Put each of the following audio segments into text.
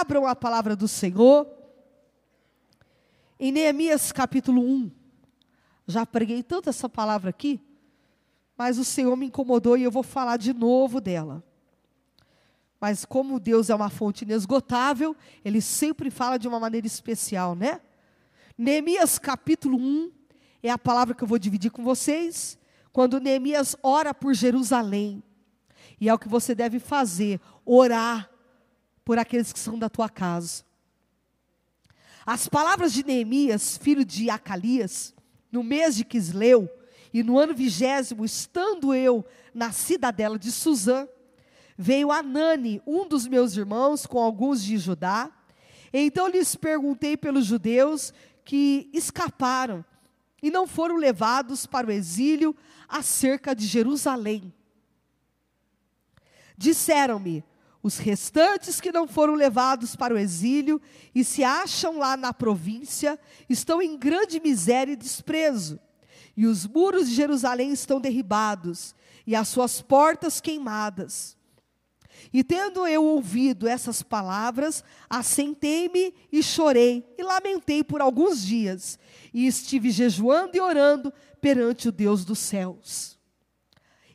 Abram a palavra do Senhor. Em Neemias capítulo 1. Já preguei tanto essa palavra aqui, mas o Senhor me incomodou e eu vou falar de novo dela. Mas como Deus é uma fonte inesgotável, ele sempre fala de uma maneira especial, né? Neemias capítulo 1 é a palavra que eu vou dividir com vocês. Quando Neemias ora por Jerusalém. E é o que você deve fazer, orar por aqueles que são da tua casa. As palavras de Neemias, filho de Acalias, no mês de Quisleu, e no ano vigésimo, estando eu na cidadela de Suzã, veio Anani, um dos meus irmãos, com alguns de Judá. Então lhes perguntei pelos judeus que escaparam e não foram levados para o exílio acerca de Jerusalém. Disseram-me: os restantes que não foram levados para o exílio e se acham lá na província estão em grande miséria e desprezo. E os muros de Jerusalém estão derribados e as suas portas queimadas. E tendo eu ouvido essas palavras, assentei-me e chorei e lamentei por alguns dias, e estive jejuando e orando perante o Deus dos céus.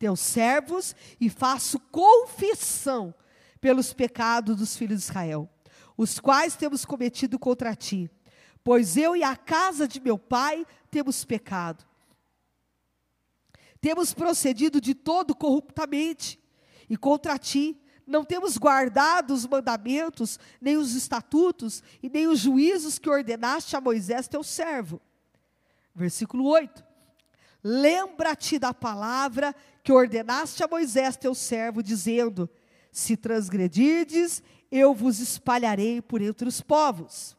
teus servos, e faço confissão pelos pecados dos filhos de Israel, os quais temos cometido contra ti, pois eu e a casa de meu pai temos pecado temos procedido de todo corruptamente, e contra ti não temos guardado os mandamentos, nem os estatutos, e nem os juízos que ordenaste a Moisés, teu servo. Versículo 8. Lembra-te da palavra que ordenaste a Moisés, teu servo, dizendo: Se transgredirdes, eu vos espalharei por entre os povos.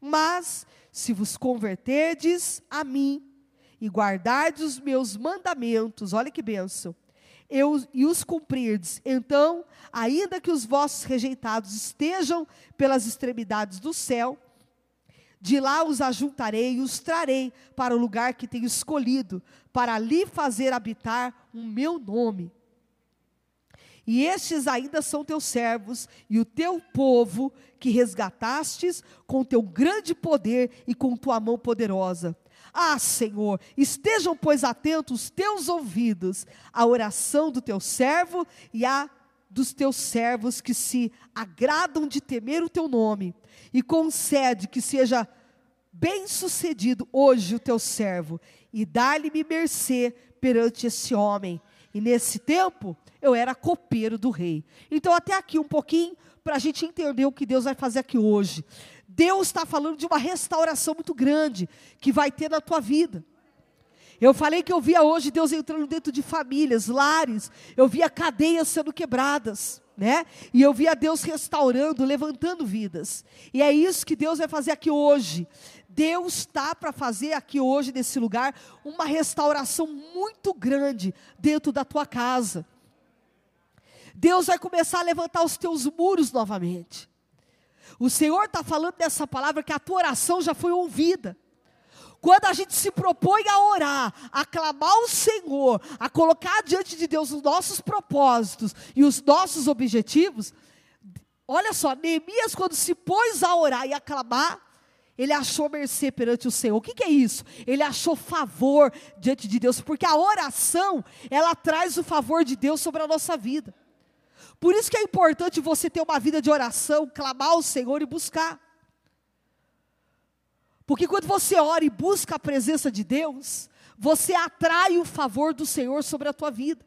Mas, se vos converterdes a mim, e guardardes os meus mandamentos, olha que benção, eu, e os cumprirdes, então, ainda que os vossos rejeitados estejam pelas extremidades do céu, de lá os ajuntarei e os trarei para o lugar que tenho escolhido, para ali fazer habitar o meu nome. E estes ainda são teus servos e o teu povo que resgatastes com teu grande poder e com tua mão poderosa. Ah, Senhor, estejam, pois, atentos os teus ouvidos à oração do teu servo e à dos teus servos que se agradam de temer o teu nome, e concede que seja bem-sucedido hoje o teu servo, e dá-lhe-me mercê perante esse homem. E nesse tempo, eu era copeiro do rei. Então, até aqui um pouquinho, para a gente entender o que Deus vai fazer aqui hoje. Deus está falando de uma restauração muito grande que vai ter na tua vida. Eu falei que eu via hoje Deus entrando dentro de famílias, lares, eu via cadeias sendo quebradas, né? E eu via Deus restaurando, levantando vidas. E é isso que Deus vai fazer aqui hoje. Deus está para fazer aqui hoje, nesse lugar, uma restauração muito grande dentro da tua casa. Deus vai começar a levantar os teus muros novamente. O Senhor está falando nessa palavra que a tua oração já foi ouvida. Quando a gente se propõe a orar, a clamar o Senhor, a colocar diante de Deus os nossos propósitos e os nossos objetivos, olha só, Neemias, quando se pôs a orar e a clamar, ele achou mercê perante o Senhor. O que, que, é isso? Ele achou favor diante de Deus, porque a oração, ela traz o favor de Deus sobre a nossa vida. Por isso que é importante você ter uma vida de oração, clamar ao Senhor e buscar. Porque quando você ora e busca a presença de Deus, você atrai o favor do Senhor sobre a tua vida.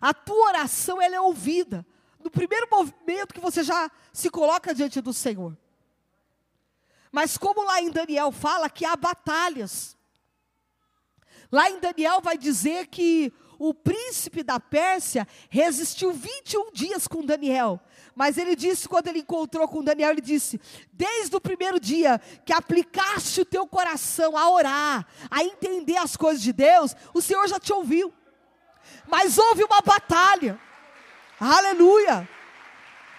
A tua oração ela é ouvida no primeiro momento que você já se coloca diante do Senhor. Mas como lá em Daniel fala que há batalhas. Lá em Daniel vai dizer que o príncipe da Pérsia resistiu 21 dias com Daniel. Mas ele disse, quando ele encontrou com Daniel, ele disse: Desde o primeiro dia que aplicaste o teu coração a orar, a entender as coisas de Deus, o Senhor já te ouviu. Mas houve uma batalha. Aleluia!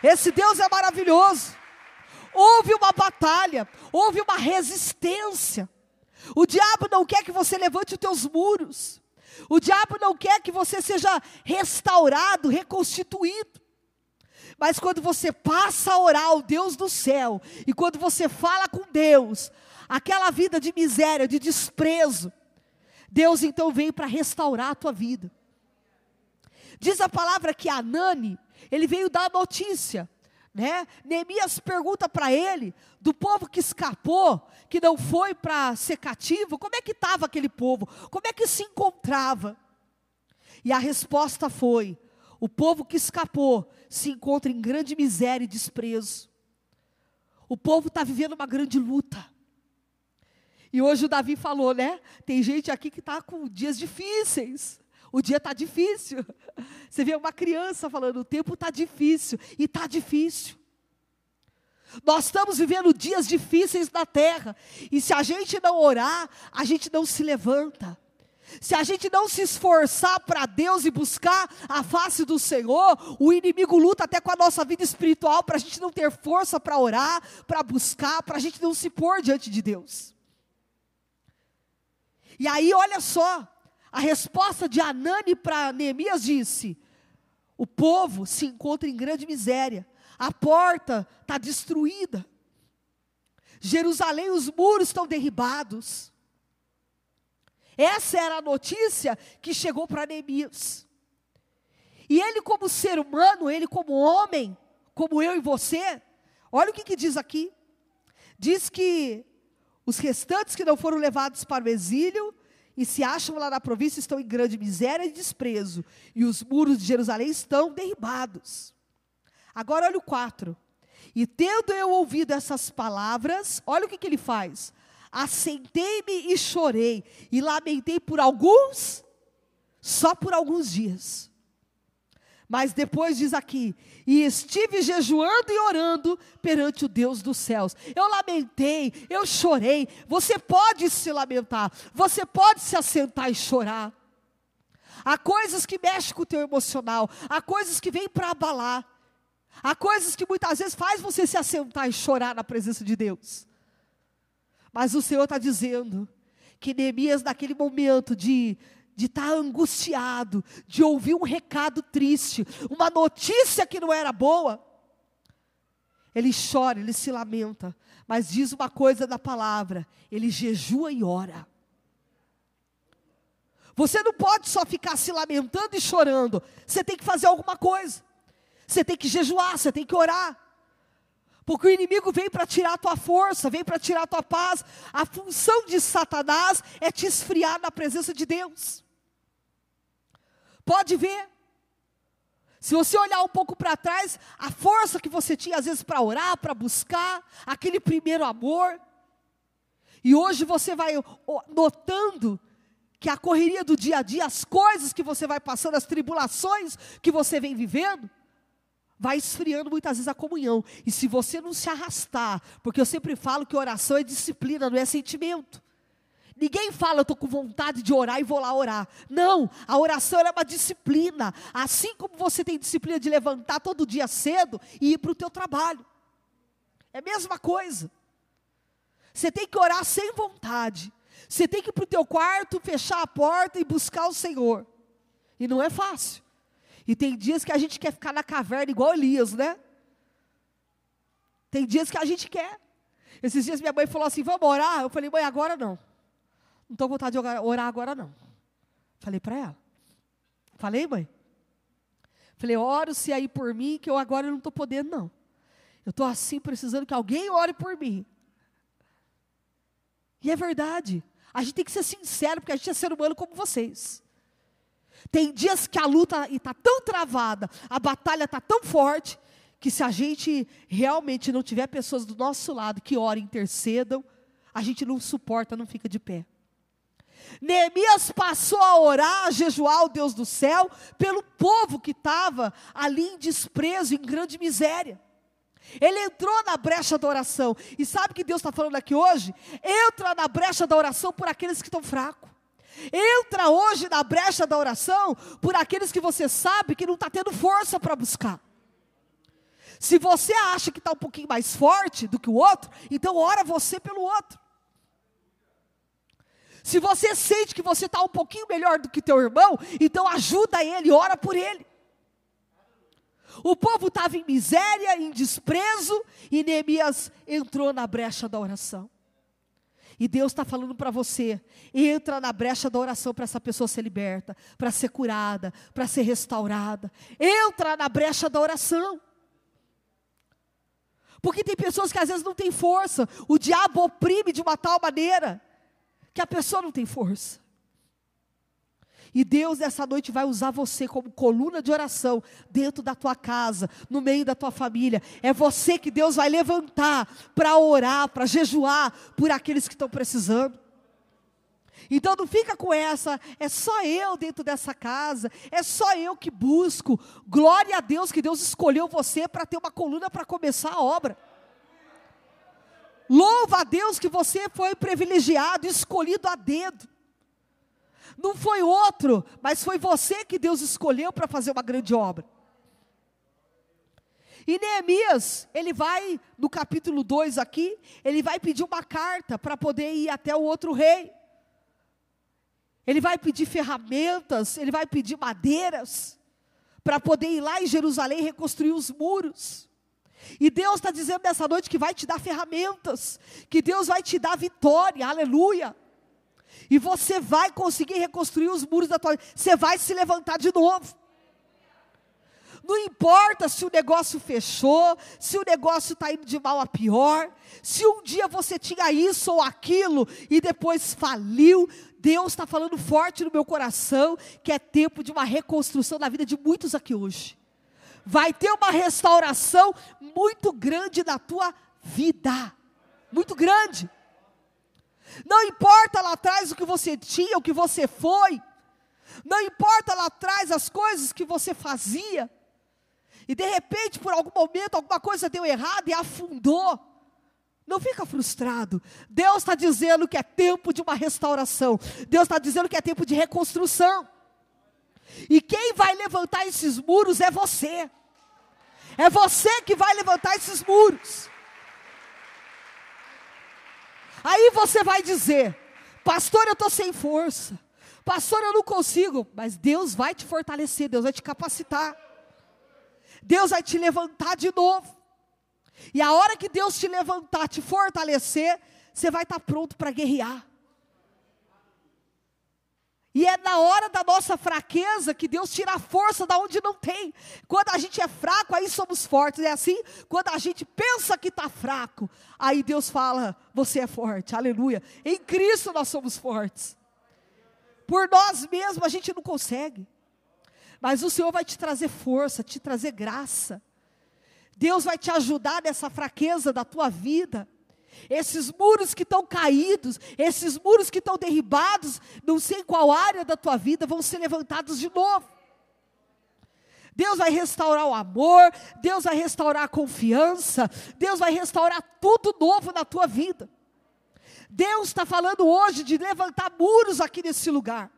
Esse Deus é maravilhoso. Houve uma batalha, houve uma resistência. O diabo não quer que você levante os teus muros. O diabo não quer que você seja restaurado, reconstituído. Mas quando você passa a orar ao Deus do céu, e quando você fala com Deus, aquela vida de miséria, de desprezo, Deus então vem para restaurar a tua vida. Diz a palavra que Anani, ele veio dar notícia né? Neemias pergunta para ele, do povo que escapou, que não foi para ser cativo, como é que estava aquele povo? Como é que se encontrava? E a resposta foi: o povo que escapou se encontra em grande miséria e desprezo. O povo está vivendo uma grande luta. E hoje o Davi falou, né? Tem gente aqui que está com dias difíceis. O dia está difícil. Você vê uma criança falando, o tempo está difícil. E está difícil. Nós estamos vivendo dias difíceis na terra. E se a gente não orar, a gente não se levanta. Se a gente não se esforçar para Deus e buscar a face do Senhor, o inimigo luta até com a nossa vida espiritual para a gente não ter força para orar, para buscar, para a gente não se pôr diante de Deus. E aí, olha só, a resposta de Anani para Neemias disse: o povo se encontra em grande miséria, a porta está destruída, Jerusalém, os muros estão derribados. Essa era a notícia que chegou para Neemias. E ele, como ser humano, ele, como homem, como eu e você, olha o que, que diz aqui: diz que os restantes que não foram levados para o exílio e se acham lá na província estão em grande miséria e desprezo, e os muros de Jerusalém estão derribados. Agora olha o 4. E tendo eu ouvido essas palavras, olha o que, que ele faz. Assentei-me e chorei, e lamentei por alguns, só por alguns dias. Mas depois diz aqui: e estive jejuando e orando perante o Deus dos céus. Eu lamentei, eu chorei. Você pode se lamentar, você pode se assentar e chorar. Há coisas que mexem com o teu emocional, há coisas que vêm para abalar, há coisas que muitas vezes faz você se assentar e chorar na presença de Deus. Mas o Senhor está dizendo que Neemias, naquele momento de de estar tá angustiado, de ouvir um recado triste, uma notícia que não era boa. Ele chora, ele se lamenta, mas diz uma coisa da palavra: ele jejua e ora. Você não pode só ficar se lamentando e chorando, você tem que fazer alguma coisa. Você tem que jejuar, você tem que orar. Porque o inimigo vem para tirar a tua força, vem para tirar a tua paz. A função de Satanás é te esfriar na presença de Deus. Pode ver. Se você olhar um pouco para trás, a força que você tinha às vezes para orar, para buscar, aquele primeiro amor. E hoje você vai notando que a correria do dia a dia, as coisas que você vai passando, as tribulações que você vem vivendo, vai esfriando muitas vezes a comunhão. E se você não se arrastar, porque eu sempre falo que oração é disciplina, não é sentimento. Ninguém fala, eu estou com vontade de orar e vou lá orar. Não, a oração é uma disciplina. Assim como você tem disciplina de levantar todo dia cedo e ir para o teu trabalho. É a mesma coisa. Você tem que orar sem vontade. Você tem que ir para o teu quarto, fechar a porta e buscar o Senhor. E não é fácil. E tem dias que a gente quer ficar na caverna igual Elias, né? Tem dias que a gente quer. Esses dias minha mãe falou assim: vamos orar? Eu falei, mãe, agora não. Não estou com vontade de orar agora, não. Falei para ela. Falei, mãe? Falei, oro-se aí por mim, que eu agora não estou podendo, não. Eu estou assim, precisando que alguém ore por mim. E é verdade. A gente tem que ser sincero, porque a gente é ser humano como vocês. Tem dias que a luta está tão travada, a batalha está tão forte, que se a gente realmente não tiver pessoas do nosso lado que orem, intercedam, a gente não suporta, não fica de pé. Neemias passou a orar, a jejuar ao Deus do céu, pelo povo que estava ali em desprezo, em grande miséria. Ele entrou na brecha da oração. E sabe o que Deus está falando aqui hoje? Entra na brecha da oração por aqueles que estão fracos. Entra hoje na brecha da oração por aqueles que você sabe que não está tendo força para buscar. Se você acha que está um pouquinho mais forte do que o outro, então ora você pelo outro. Se você sente que você está um pouquinho melhor do que teu irmão, então ajuda ele, ora por ele. O povo estava em miséria, em desprezo, e Neemias entrou na brecha da oração. E Deus está falando para você: entra na brecha da oração para essa pessoa ser liberta, para ser curada, para ser restaurada. Entra na brecha da oração. Porque tem pessoas que às vezes não têm força, o diabo oprime de uma tal maneira que a pessoa não tem força. E Deus nessa noite vai usar você como coluna de oração dentro da tua casa, no meio da tua família. É você que Deus vai levantar para orar, para jejuar por aqueles que estão precisando. Então não fica com essa, é só eu dentro dessa casa, é só eu que busco. Glória a Deus que Deus escolheu você para ter uma coluna para começar a obra. Louva a Deus que você foi privilegiado, escolhido a dedo. Não foi outro, mas foi você que Deus escolheu para fazer uma grande obra. E Neemias, ele vai, no capítulo 2 aqui, ele vai pedir uma carta para poder ir até o outro rei. Ele vai pedir ferramentas, ele vai pedir madeiras, para poder ir lá em Jerusalém reconstruir os muros. E Deus está dizendo nessa noite que vai te dar ferramentas, que Deus vai te dar vitória, aleluia. E você vai conseguir reconstruir os muros da tua vida, você vai se levantar de novo. Não importa se o negócio fechou, se o negócio está indo de mal a pior, se um dia você tinha isso ou aquilo e depois faliu, Deus está falando forte no meu coração que é tempo de uma reconstrução na vida de muitos aqui hoje vai ter uma restauração muito grande na tua vida. Muito grande. Não importa lá atrás o que você tinha, o que você foi. Não importa lá atrás as coisas que você fazia. E de repente, por algum momento, alguma coisa deu errado e afundou. Não fica frustrado. Deus está dizendo que é tempo de uma restauração. Deus está dizendo que é tempo de reconstrução. E quem vai levantar esses muros é você. É você que vai levantar esses muros. Aí você vai dizer: Pastor, eu estou sem força. Pastor, eu não consigo. Mas Deus vai te fortalecer, Deus vai te capacitar. Deus vai te levantar de novo. E a hora que Deus te levantar, te fortalecer, você vai estar pronto para guerrear. E é na hora da nossa fraqueza que Deus tira a força da onde não tem. Quando a gente é fraco, aí somos fortes. É assim? Quando a gente pensa que está fraco, aí Deus fala: Você é forte, aleluia. Em Cristo nós somos fortes. Por nós mesmos a gente não consegue. Mas o Senhor vai te trazer força, te trazer graça. Deus vai te ajudar nessa fraqueza da tua vida. Esses muros que estão caídos, esses muros que estão derribados, não sei em qual área da tua vida, vão ser levantados de novo. Deus vai restaurar o amor, Deus vai restaurar a confiança, Deus vai restaurar tudo novo na tua vida. Deus está falando hoje de levantar muros aqui nesse lugar.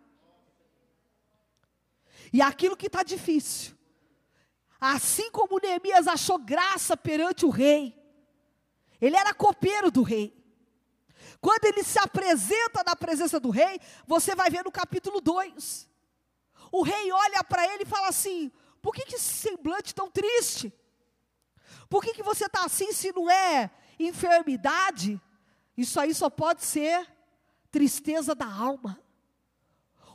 E aquilo que está difícil, assim como Neemias achou graça perante o rei, ele era copeiro do rei. Quando ele se apresenta na presença do rei, você vai ver no capítulo 2. O rei olha para ele e fala assim: por que, que esse semblante tão triste? Por que, que você está assim se não é enfermidade? Isso aí só pode ser tristeza da alma.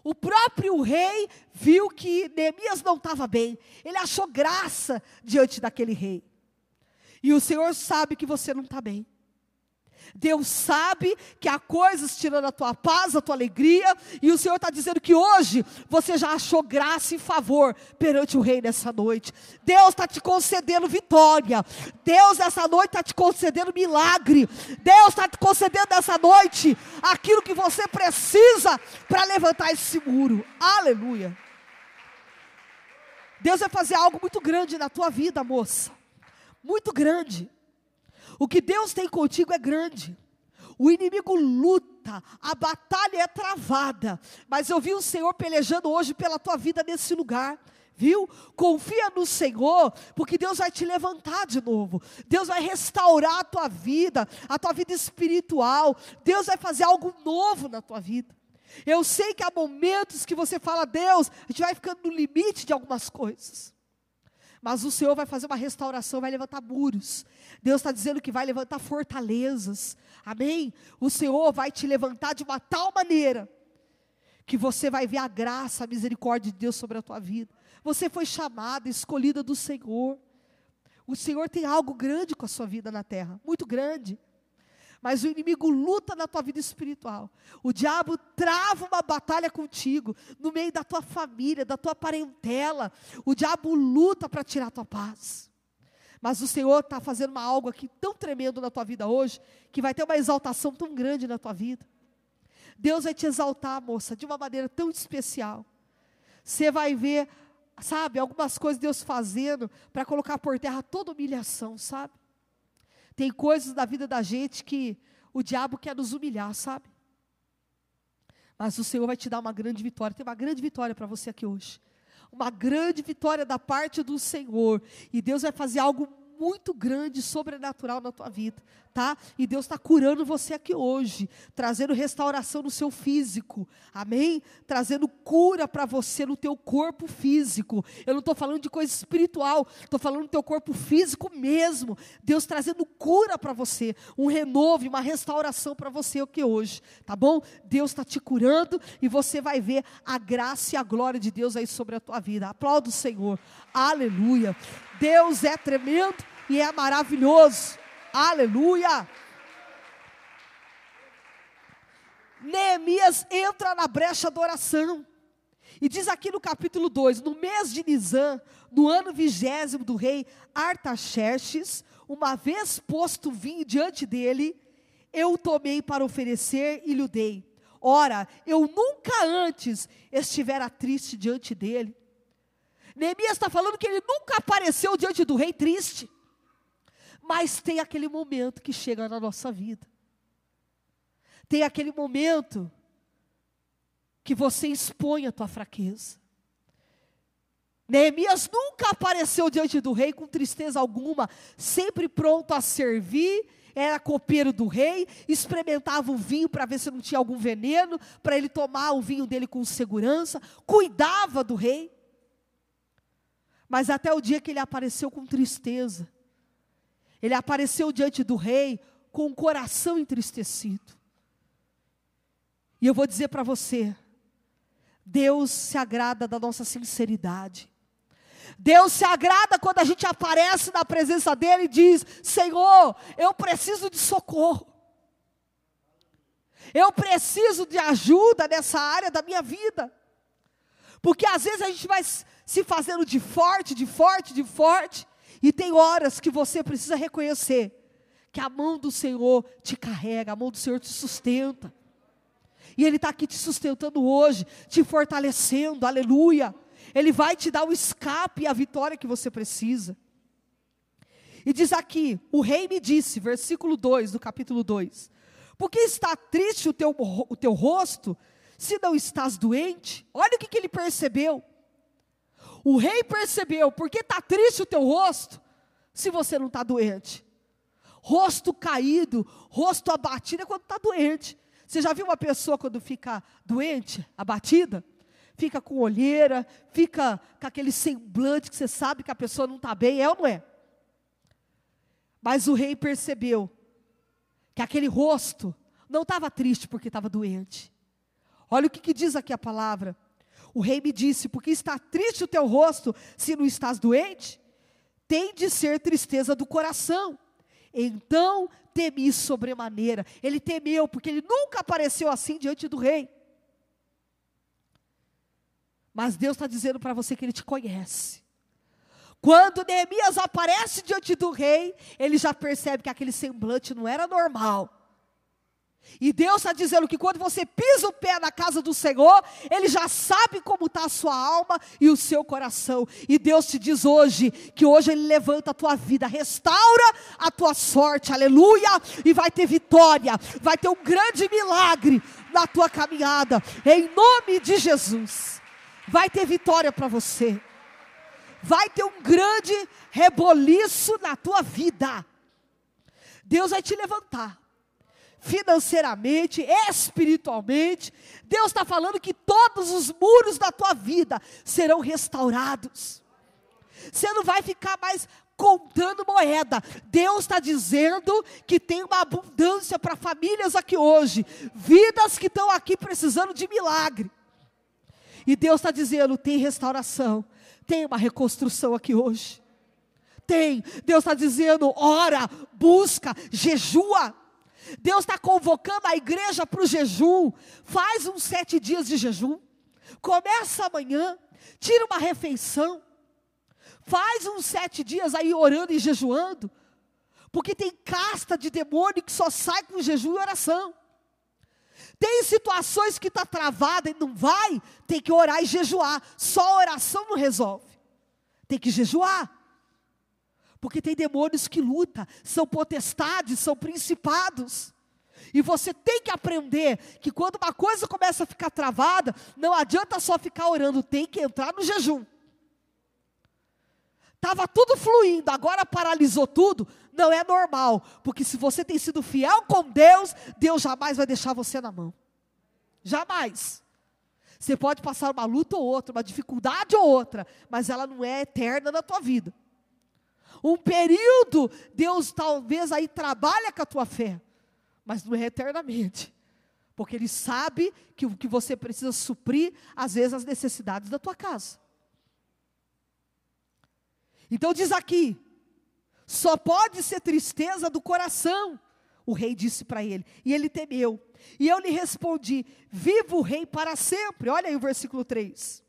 O próprio rei viu que Neemias não estava bem, ele achou graça diante daquele rei. E o Senhor sabe que você não está bem. Deus sabe que há coisas tirando a tua paz, a tua alegria, e o Senhor está dizendo que hoje você já achou graça e favor perante o Rei nessa noite. Deus está te concedendo vitória. Deus nessa noite está te concedendo milagre. Deus está te concedendo nessa noite aquilo que você precisa para levantar esse muro. Aleluia. Deus vai fazer algo muito grande na tua vida, moça. Muito grande. O que Deus tem contigo é grande. O inimigo luta, a batalha é travada. Mas eu vi o Senhor pelejando hoje pela tua vida nesse lugar. Viu? Confia no Senhor, porque Deus vai te levantar de novo. Deus vai restaurar a tua vida, a tua vida espiritual. Deus vai fazer algo novo na tua vida. Eu sei que há momentos que você fala, Deus, a gente vai ficando no limite de algumas coisas. Mas o Senhor vai fazer uma restauração, vai levantar muros. Deus está dizendo que vai levantar fortalezas. Amém? O Senhor vai te levantar de uma tal maneira que você vai ver a graça, a misericórdia de Deus sobre a tua vida. Você foi chamada, escolhida do Senhor. O Senhor tem algo grande com a sua vida na terra, muito grande. Mas o inimigo luta na tua vida espiritual. O diabo trava uma batalha contigo, no meio da tua família, da tua parentela. O diabo luta para tirar a tua paz. Mas o Senhor está fazendo uma algo aqui tão tremendo na tua vida hoje, que vai ter uma exaltação tão grande na tua vida. Deus vai te exaltar, moça, de uma maneira tão especial. Você vai ver, sabe, algumas coisas Deus fazendo para colocar por terra toda humilhação, sabe? Tem coisas da vida da gente que o diabo quer nos humilhar, sabe? Mas o Senhor vai te dar uma grande vitória. Tem uma grande vitória para você aqui hoje. Uma grande vitória da parte do Senhor. E Deus vai fazer algo muito grande, sobrenatural na tua vida, tá? E Deus está curando você aqui hoje, trazendo restauração no seu físico, amém? Trazendo cura para você no teu corpo físico. Eu não estou falando de coisa espiritual, estou falando do teu corpo físico mesmo. Deus trazendo cura para você, um renovo, uma restauração para você aqui hoje, tá bom? Deus está te curando e você vai ver a graça e a glória de Deus aí sobre a tua vida. Aplauda o Senhor, aleluia. Deus é tremendo e é maravilhoso. Aleluia! Neemias entra na brecha da oração. E diz aqui no capítulo 2: No mês de Nisan, no ano vigésimo do rei Artaxerxes, uma vez posto vinho diante dele, eu o tomei para oferecer e lhe dei. Ora, eu nunca antes estivera triste diante dele. Neemias está falando que ele nunca apareceu diante do rei triste. Mas tem aquele momento que chega na nossa vida. Tem aquele momento que você expõe a tua fraqueza. Neemias nunca apareceu diante do rei com tristeza alguma, sempre pronto a servir, era copeiro do rei, experimentava o vinho para ver se não tinha algum veneno, para ele tomar o vinho dele com segurança, cuidava do rei. Mas até o dia que ele apareceu com tristeza. Ele apareceu diante do rei com o coração entristecido. E eu vou dizer para você: Deus se agrada da nossa sinceridade. Deus se agrada quando a gente aparece na presença dele e diz: Senhor, eu preciso de socorro. Eu preciso de ajuda nessa área da minha vida. Porque às vezes a gente vai se fazendo de forte, de forte, de forte, e tem horas que você precisa reconhecer que a mão do Senhor te carrega, a mão do Senhor te sustenta. E Ele está aqui te sustentando hoje, te fortalecendo, aleluia. Ele vai te dar o escape e a vitória que você precisa. E diz aqui: o rei me disse, versículo 2 do capítulo 2: Por que está triste o teu, o teu rosto, se não estás doente? Olha o que, que ele percebeu. O rei percebeu, porque está triste o teu rosto, se você não está doente. Rosto caído, rosto abatido é quando está doente. Você já viu uma pessoa quando fica doente, abatida? Fica com olheira, fica com aquele semblante que você sabe que a pessoa não está bem, é ou não é? Mas o rei percebeu que aquele rosto não estava triste porque estava doente. Olha o que, que diz aqui a palavra. O rei me disse: Porque está triste o teu rosto, se não estás doente? Tem de ser tristeza do coração. Então temi sobremaneira. Ele temeu, porque ele nunca apareceu assim diante do rei. Mas Deus está dizendo para você que Ele te conhece. Quando Neemias aparece diante do rei, ele já percebe que aquele semblante não era normal. E Deus está dizendo que quando você pisa o pé na casa do Senhor, Ele já sabe como está a sua alma e o seu coração. E Deus te diz hoje que hoje Ele levanta a tua vida, restaura a tua sorte, aleluia, e vai ter vitória, vai ter um grande milagre na tua caminhada, em nome de Jesus. Vai ter vitória para você, vai ter um grande reboliço na tua vida. Deus vai te levantar financeiramente, espiritualmente. Deus está falando que todos os muros da tua vida serão restaurados. Você não vai ficar mais contando moeda. Deus está dizendo que tem uma abundância para famílias aqui hoje, vidas que estão aqui precisando de milagre. E Deus está dizendo: tem restauração, tem uma reconstrução aqui hoje. Tem, Deus está dizendo: ora, busca, jejua. Deus está convocando a igreja para o jejum. Faz uns sete dias de jejum. Começa amanhã. Tira uma refeição. Faz uns sete dias aí orando e jejuando. Porque tem casta de demônio que só sai com jejum e oração. Tem situações que está travada e não vai, tem que orar e jejuar. Só oração não resolve. Tem que jejuar. Porque tem demônios que lutam, são potestades, são principados. E você tem que aprender que quando uma coisa começa a ficar travada, não adianta só ficar orando, tem que entrar no jejum. Estava tudo fluindo, agora paralisou tudo. Não é normal, porque se você tem sido fiel com Deus, Deus jamais vai deixar você na mão. Jamais. Você pode passar uma luta ou outra, uma dificuldade ou outra, mas ela não é eterna na tua vida. Um período, Deus talvez aí trabalha com a tua fé, mas não é eternamente. Porque Ele sabe que o que você precisa suprir, às vezes, as necessidades da tua casa. Então diz aqui: só pode ser tristeza do coração. O rei disse para ele, e ele temeu. E eu lhe respondi: Viva o rei para sempre. Olha aí o versículo 3.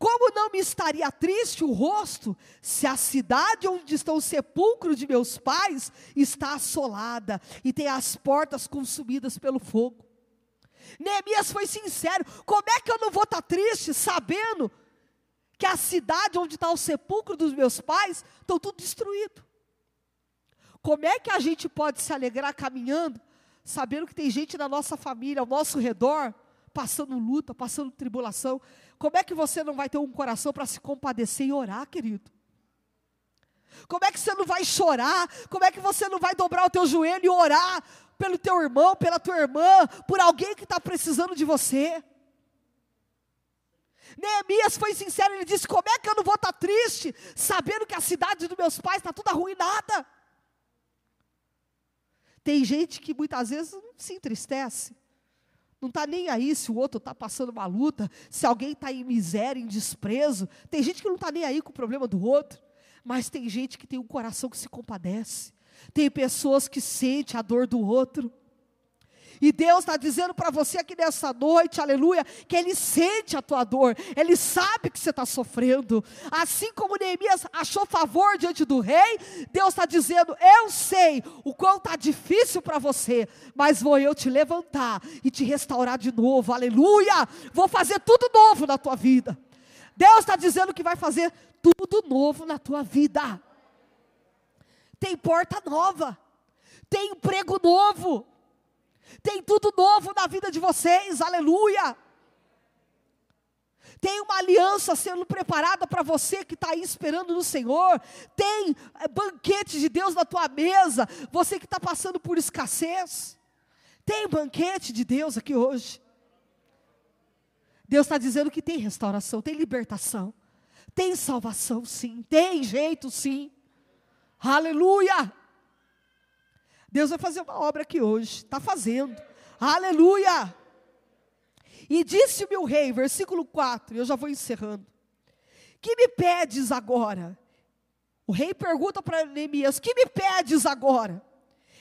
Como não me estaria triste o rosto se a cidade onde estão o sepulcro de meus pais está assolada e tem as portas consumidas pelo fogo? Neemias foi sincero: como é que eu não vou estar triste sabendo que a cidade onde está o sepulcro dos meus pais estão tudo destruído? Como é que a gente pode se alegrar caminhando, sabendo que tem gente na nossa família, ao nosso redor, passando luta, passando tribulação? Como é que você não vai ter um coração para se compadecer e orar, querido? Como é que você não vai chorar? Como é que você não vai dobrar o teu joelho e orar pelo teu irmão, pela tua irmã, por alguém que está precisando de você? Neemias foi sincero, ele disse: Como é que eu não vou estar tá triste, sabendo que a cidade dos meus pais está toda arruinada? Tem gente que muitas vezes se entristece, não está nem aí se o outro está passando uma luta, se alguém está em miséria, em desprezo. Tem gente que não está nem aí com o problema do outro, mas tem gente que tem um coração que se compadece. Tem pessoas que sentem a dor do outro. E Deus está dizendo para você aqui nessa noite, aleluia, que Ele sente a tua dor, Ele sabe que você está sofrendo. Assim como Neemias achou favor diante do rei, Deus está dizendo: Eu sei o quão está difícil para você, mas vou eu te levantar e te restaurar de novo, aleluia. Vou fazer tudo novo na tua vida. Deus está dizendo que vai fazer tudo novo na tua vida. Tem porta nova, tem emprego novo, tem tudo novo na vida de vocês, aleluia. Tem uma aliança sendo preparada para você que está aí esperando no Senhor. Tem é, banquete de Deus na tua mesa. Você que está passando por escassez. Tem banquete de Deus aqui hoje. Deus está dizendo que tem restauração, tem libertação, tem salvação, sim, tem jeito, sim. Aleluia! Deus vai fazer uma obra aqui hoje, está fazendo. Aleluia! E disse-me o rei, versículo 4, eu já vou encerrando. Que me pedes agora? O rei pergunta para Neemias: Que me pedes agora?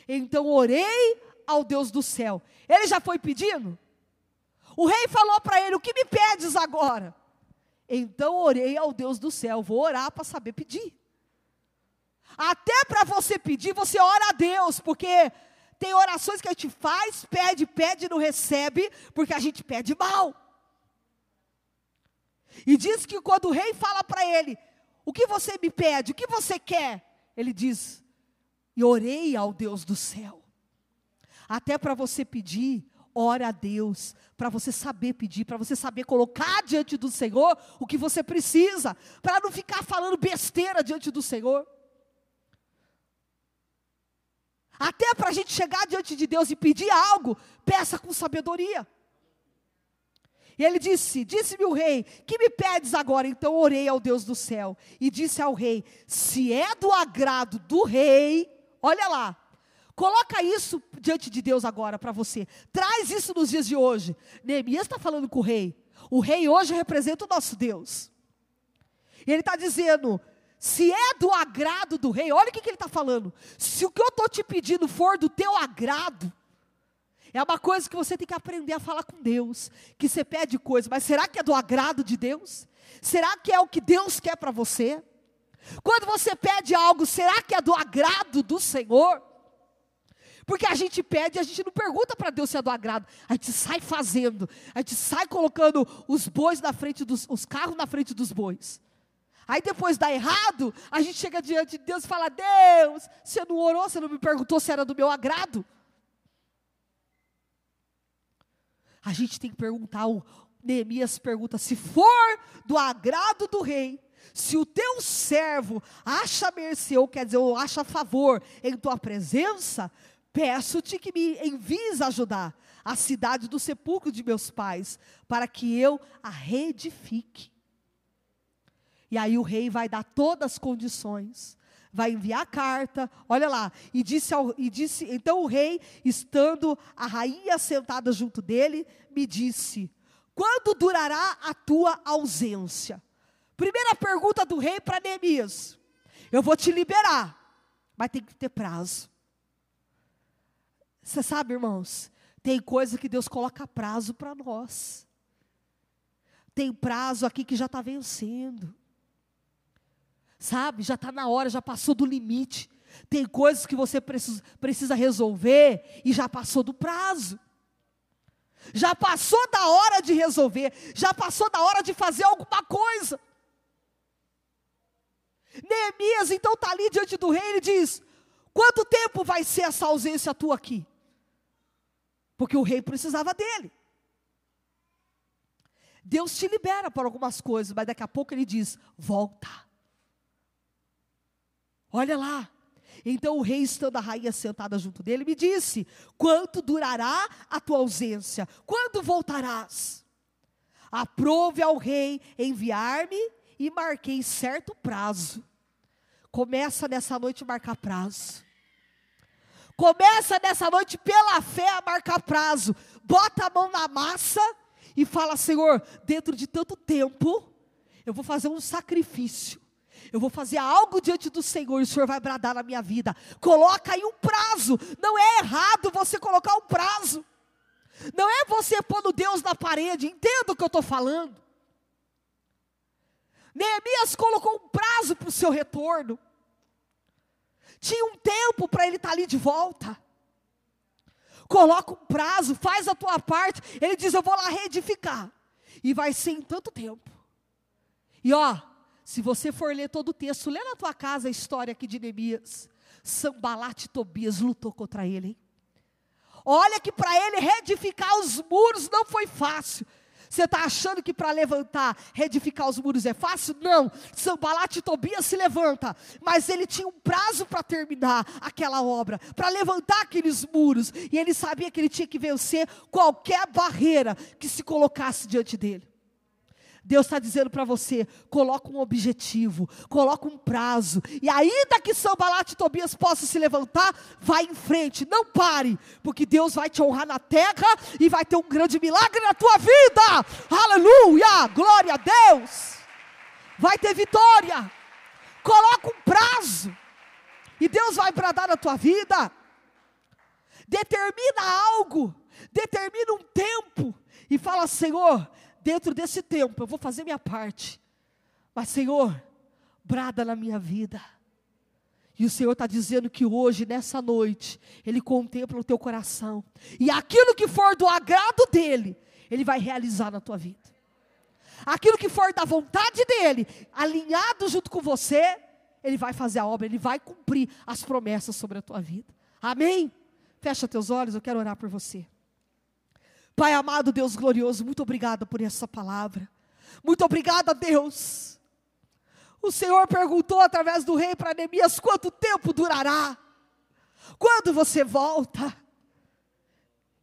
Então orei ao Deus do céu. Ele já foi pedindo? O rei falou para ele: O que me pedes agora? Então orei ao Deus do céu. Vou orar para saber pedir. Até para você pedir, você ora a Deus, porque tem orações que a gente faz, pede, pede e não recebe, porque a gente pede mal. E diz que quando o rei fala para ele: O que você me pede? O que você quer? Ele diz: E orei ao Deus do céu. Até para você pedir, ora a Deus, para você saber pedir, para você saber colocar diante do Senhor o que você precisa, para não ficar falando besteira diante do Senhor. Até para a gente chegar diante de Deus e pedir algo, peça com sabedoria. E ele disse: Disse-me o rei, que me pedes agora? Então orei ao Deus do céu e disse ao rei: Se é do agrado do rei, olha lá, coloca isso diante de Deus agora para você. Traz isso nos dias de hoje. Neemias está falando com o rei. O rei hoje representa o nosso Deus. E ele está dizendo: se é do agrado do rei, olha o que, que ele está falando. Se o que eu estou te pedindo for do teu agrado, é uma coisa que você tem que aprender a falar com Deus. Que você pede coisa, mas será que é do agrado de Deus? Será que é o que Deus quer para você? Quando você pede algo, será que é do agrado do Senhor? Porque a gente pede, a gente não pergunta para Deus se é do agrado. A gente sai fazendo, a gente sai colocando os bois na frente dos, os carros na frente dos bois. Aí depois dá errado, a gente chega diante de Deus e fala: Deus, você não orou, você não me perguntou se era do meu agrado. A gente tem que perguntar, o Neemias pergunta: se for do agrado do rei, se o teu servo acha mercê, ou quer dizer, ou acha favor em tua presença, peço-te que me envies ajudar a cidade do sepulcro de meus pais, para que eu a reedifique. E aí o rei vai dar todas as condições, vai enviar a carta, olha lá, e disse, ao, e disse, então o rei, estando a rainha sentada junto dele, me disse: Quando durará a tua ausência? Primeira pergunta do rei para Neemias: Eu vou te liberar, mas tem que ter prazo. Você sabe, irmãos, tem coisa que Deus coloca prazo para nós. Tem prazo aqui que já está vencendo. Sabe, já está na hora, já passou do limite. Tem coisas que você precisa, resolver e já passou do prazo. Já passou da hora de resolver, já passou da hora de fazer alguma coisa. Neemias então está ali diante do rei e diz: Quanto tempo vai ser essa ausência tua aqui? Porque o rei precisava dele. Deus te libera por algumas coisas, mas daqui a pouco ele diz: Volta. Olha lá. Então o rei, estando a rainha sentada junto dele, me disse: Quanto durará a tua ausência? Quando voltarás? Aprove ao rei enviar-me e marquei certo prazo. Começa nessa noite a marcar prazo. Começa nessa noite pela fé a marcar prazo. Bota a mão na massa e fala: Senhor, dentro de tanto tempo, eu vou fazer um sacrifício eu vou fazer algo diante do Senhor e o Senhor vai bradar na minha vida. Coloca aí um prazo. Não é errado você colocar um prazo. Não é você pondo Deus na parede. Entenda o que eu estou falando. Neemias colocou um prazo para o seu retorno. Tinha um tempo para ele estar tá ali de volta. Coloca um prazo, faz a tua parte. Ele diz: Eu vou lá reedificar. E vai ser em tanto tempo. E ó, se você for ler todo o texto, lê na tua casa a história aqui de Neemias. Sambalat Tobias lutou contra ele. Hein? Olha que para ele reedificar os muros não foi fácil. Você está achando que para levantar, reedificar os muros é fácil? Não. Sambalat Tobias se levanta, mas ele tinha um prazo para terminar aquela obra, para levantar aqueles muros, e ele sabia que ele tinha que vencer qualquer barreira que se colocasse diante dele. Deus está dizendo para você: coloca um objetivo, coloca um prazo, e ainda que São Balate e Tobias possam se levantar, vai em frente, não pare, porque Deus vai te honrar na terra e vai ter um grande milagre na tua vida. Aleluia! Glória a Deus! Vai ter vitória. Coloca um prazo. E Deus vai bradar na tua vida. Determina algo, determina um tempo e fala: Senhor, dentro desse tempo eu vou fazer minha parte. Mas, Senhor, brada na minha vida. E o Senhor está dizendo que hoje, nessa noite, Ele contempla o teu coração. E aquilo que for do agrado dEle, Ele vai realizar na tua vida. Aquilo que for da vontade dEle, alinhado junto com você, Ele vai fazer a obra, Ele vai cumprir as promessas sobre a tua vida. Amém? Fecha teus olhos, eu quero orar por você. Pai amado, Deus glorioso, muito obrigado por essa palavra. Muito obrigada, Deus o Senhor perguntou através do rei para Neemias: quanto tempo durará? Quando você volta?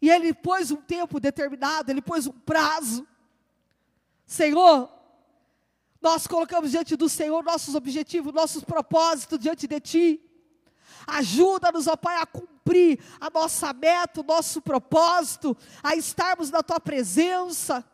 E ele pôs um tempo determinado, ele pôs um prazo. Senhor, nós colocamos diante do Senhor nossos objetivos, nossos propósitos diante de Ti. Ajuda-nos, ó Pai, a cumprir a nossa meta, o nosso propósito, a estarmos na Tua presença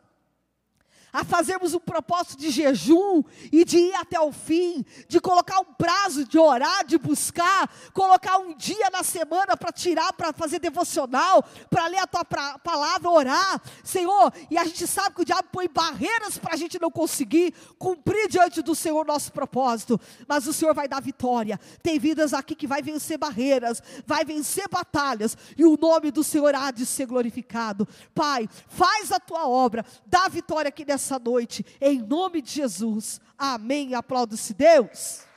a fazermos um propósito de jejum e de ir até o fim, de colocar um prazo, de orar, de buscar, colocar um dia na semana para tirar, para fazer devocional, para ler a tua pra, palavra, orar, Senhor. E a gente sabe que o diabo põe barreiras para a gente não conseguir cumprir diante do Senhor nosso propósito, mas o Senhor vai dar vitória. Tem vidas aqui que vai vencer barreiras, vai vencer batalhas, e o nome do Senhor há de ser glorificado. Pai, faz a tua obra, dá vitória aqui nessa nessa noite, em nome de Jesus. Amém. Aplauda-se Deus.